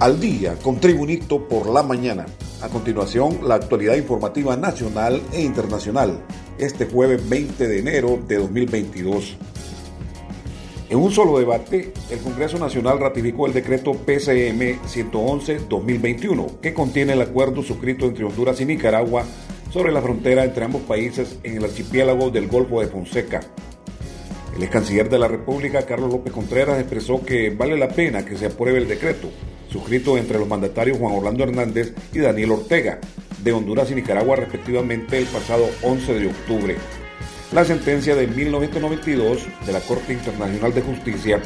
al día con Tribunito por la mañana. A continuación, la actualidad informativa nacional e internacional, este jueves 20 de enero de 2022. En un solo debate, el Congreso Nacional ratificó el decreto PCM 111-2021, que contiene el acuerdo suscrito entre Honduras y Nicaragua sobre la frontera entre ambos países en el archipiélago del Golfo de Fonseca. El ex canciller de la República, Carlos López Contreras, expresó que vale la pena que se apruebe el decreto, suscrito entre los mandatarios Juan Orlando Hernández y Daniel Ortega, de Honduras y Nicaragua respectivamente el pasado 11 de octubre. La sentencia de 1992 de la Corte Internacional de Justicia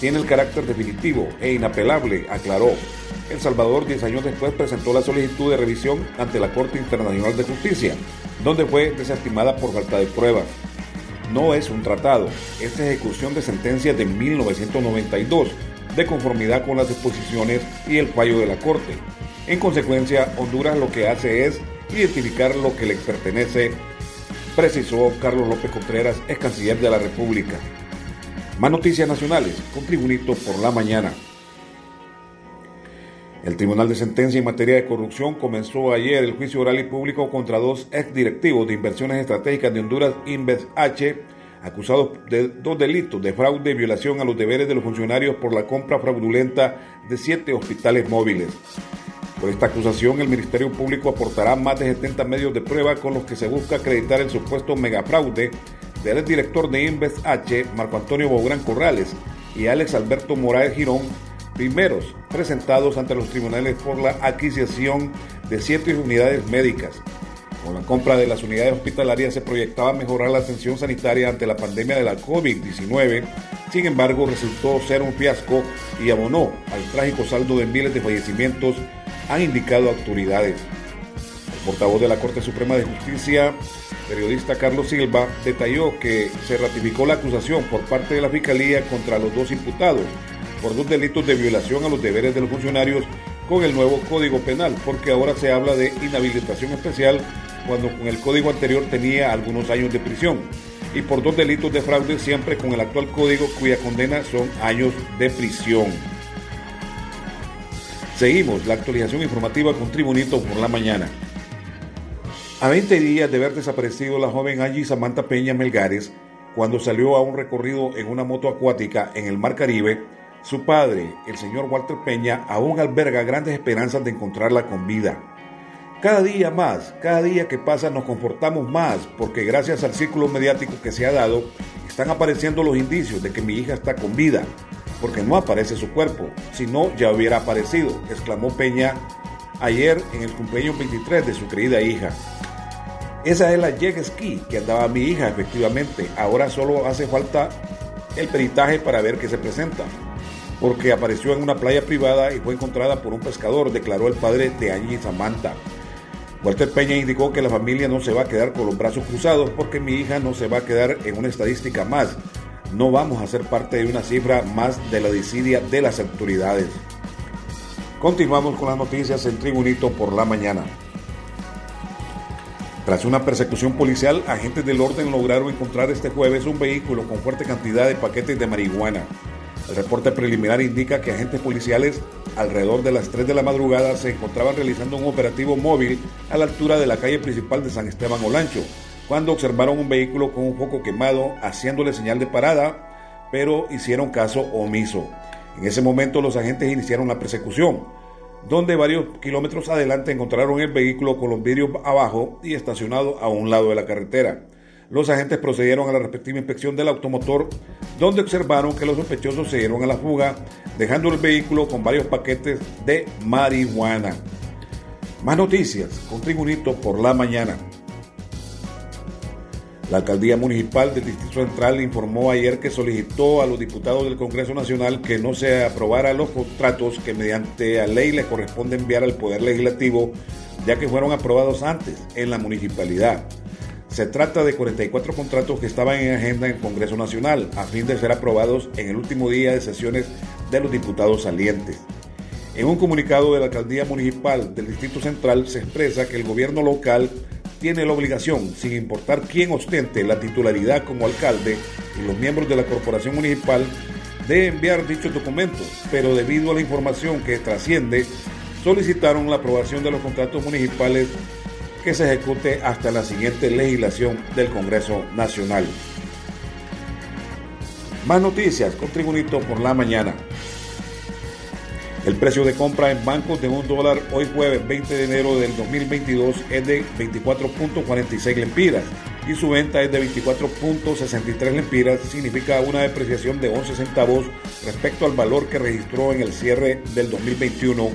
tiene el carácter definitivo e inapelable, aclaró. El Salvador, 10 años después, presentó la solicitud de revisión ante la Corte Internacional de Justicia, donde fue desestimada por falta de pruebas. No es un tratado, es ejecución de sentencia de 1992 de conformidad con las disposiciones y el fallo de la Corte. En consecuencia, Honduras lo que hace es identificar lo que le pertenece, precisó Carlos López Contreras, ex canciller de la República. Más noticias nacionales con Tribunito por la mañana. El Tribunal de Sentencia en materia de corrupción comenzó ayer el juicio oral y público contra dos exdirectivos de inversiones estratégicas de Honduras, Inves H, acusados de dos delitos de fraude y violación a los deberes de los funcionarios por la compra fraudulenta de siete hospitales móviles. Por esta acusación, el Ministerio Público aportará más de 70 medios de prueba con los que se busca acreditar el supuesto megafraude del director de Invest H, Marco Antonio Bográn Corrales, y Alex Alberto Morales Girón, primeros presentados ante los tribunales por la adquisición de siete unidades médicas, con la compra de las unidades hospitalarias se proyectaba mejorar la atención sanitaria ante la pandemia de la COVID-19, sin embargo resultó ser un fiasco y abonó al trágico saldo de miles de fallecimientos, han indicado autoridades. El portavoz de la Corte Suprema de Justicia, periodista Carlos Silva, detalló que se ratificó la acusación por parte de la Fiscalía contra los dos imputados por dos delitos de violación a los deberes de los funcionarios con el nuevo Código Penal, porque ahora se habla de inhabilitación especial cuando con el código anterior tenía algunos años de prisión, y por dos delitos de fraude siempre con el actual código cuya condena son años de prisión. Seguimos la actualización informativa con Tribunito por la mañana. A 20 días de haber desaparecido la joven Angie Samantha Peña Melgares, cuando salió a un recorrido en una moto acuática en el Mar Caribe, su padre, el señor Walter Peña, aún alberga grandes esperanzas de encontrarla con vida. Cada día más, cada día que pasa nos confortamos más porque gracias al círculo mediático que se ha dado, están apareciendo los indicios de que mi hija está con vida, porque no aparece su cuerpo, si no ya hubiera aparecido, exclamó Peña ayer en el cumpleaños 23 de su querida hija. Esa es la jet ski que andaba mi hija, efectivamente. Ahora solo hace falta el peritaje para ver qué se presenta, porque apareció en una playa privada y fue encontrada por un pescador, declaró el padre de Angie Samantha. Walter Peña indicó que la familia no se va a quedar con los brazos cruzados porque mi hija no se va a quedar en una estadística más. No vamos a ser parte de una cifra más de la disidia de las autoridades. Continuamos con las noticias en Tribunito por la mañana. Tras una persecución policial, agentes del orden lograron encontrar este jueves un vehículo con fuerte cantidad de paquetes de marihuana. El reporte preliminar indica que agentes policiales alrededor de las 3 de la madrugada se encontraban realizando un operativo móvil a la altura de la calle principal de San Esteban Olancho, cuando observaron un vehículo con un foco quemado haciéndole señal de parada, pero hicieron caso omiso. En ese momento los agentes iniciaron la persecución, donde varios kilómetros adelante encontraron el vehículo con los vidrios abajo y estacionado a un lado de la carretera los agentes procedieron a la respectiva inspección del automotor, donde observaron que los sospechosos se dieron a la fuga, dejando el vehículo con varios paquetes de marihuana. Más noticias con Tribunito por la mañana. La alcaldía municipal del Distrito Central informó ayer que solicitó a los diputados del Congreso Nacional que no se aprobara los contratos que mediante la ley le corresponde enviar al Poder Legislativo, ya que fueron aprobados antes en la municipalidad. Se trata de 44 contratos que estaban en agenda en el Congreso Nacional a fin de ser aprobados en el último día de sesiones de los diputados salientes. En un comunicado de la Alcaldía Municipal del Distrito Central se expresa que el gobierno local tiene la obligación, sin importar quién ostente la titularidad como alcalde y los miembros de la corporación municipal, de enviar dichos documentos, pero debido a la información que trasciende, solicitaron la aprobación de los contratos municipales que se ejecute hasta la siguiente legislación del Congreso Nacional. Más noticias con Tribunito por la mañana. El precio de compra en bancos de un dólar hoy jueves 20 de enero del 2022 es de 24.46 lempiras y su venta es de 24.63 lempiras, significa una depreciación de 11 centavos respecto al valor que registró en el cierre del 2021,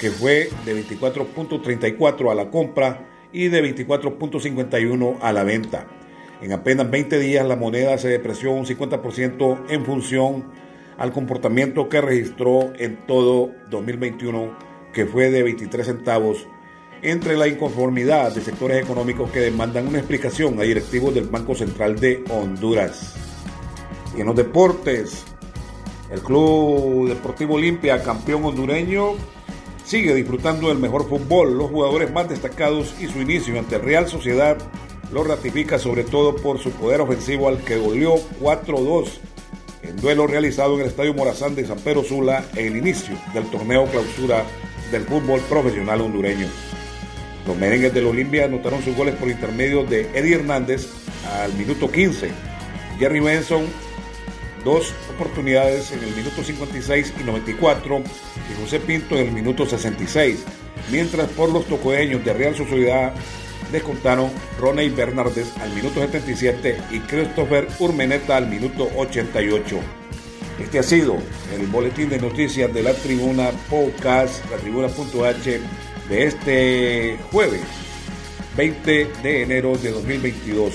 que fue de 24.34 a la compra y de 24.51 a la venta. En apenas 20 días la moneda se depreció un 50% en función al comportamiento que registró en todo 2021, que fue de 23 centavos, entre la inconformidad de sectores económicos que demandan una explicación a directivos del Banco Central de Honduras. Y en los deportes, el Club Deportivo Olimpia, campeón hondureño, sigue disfrutando del mejor fútbol, los jugadores más destacados y su inicio ante el Real Sociedad lo ratifica sobre todo por su poder ofensivo al que goleó 4-2 en duelo realizado en el Estadio Morazán de San Pedro Sula en el inicio del torneo clausura del fútbol profesional hondureño. Los merengues del Olimpia anotaron sus goles por intermedio de Eddie Hernández al minuto 15, Jerry Benson dos oportunidades en el minuto 56 y 94 y José Pinto en el minuto 66, mientras por los tocoeños de Real Sociedad descontaron Roney Bernardes al minuto 77 y Christopher Urmeneta al minuto 88. Este ha sido el boletín de noticias de la tribuna podcast, la tribuna.h de este jueves 20 de enero de 2022.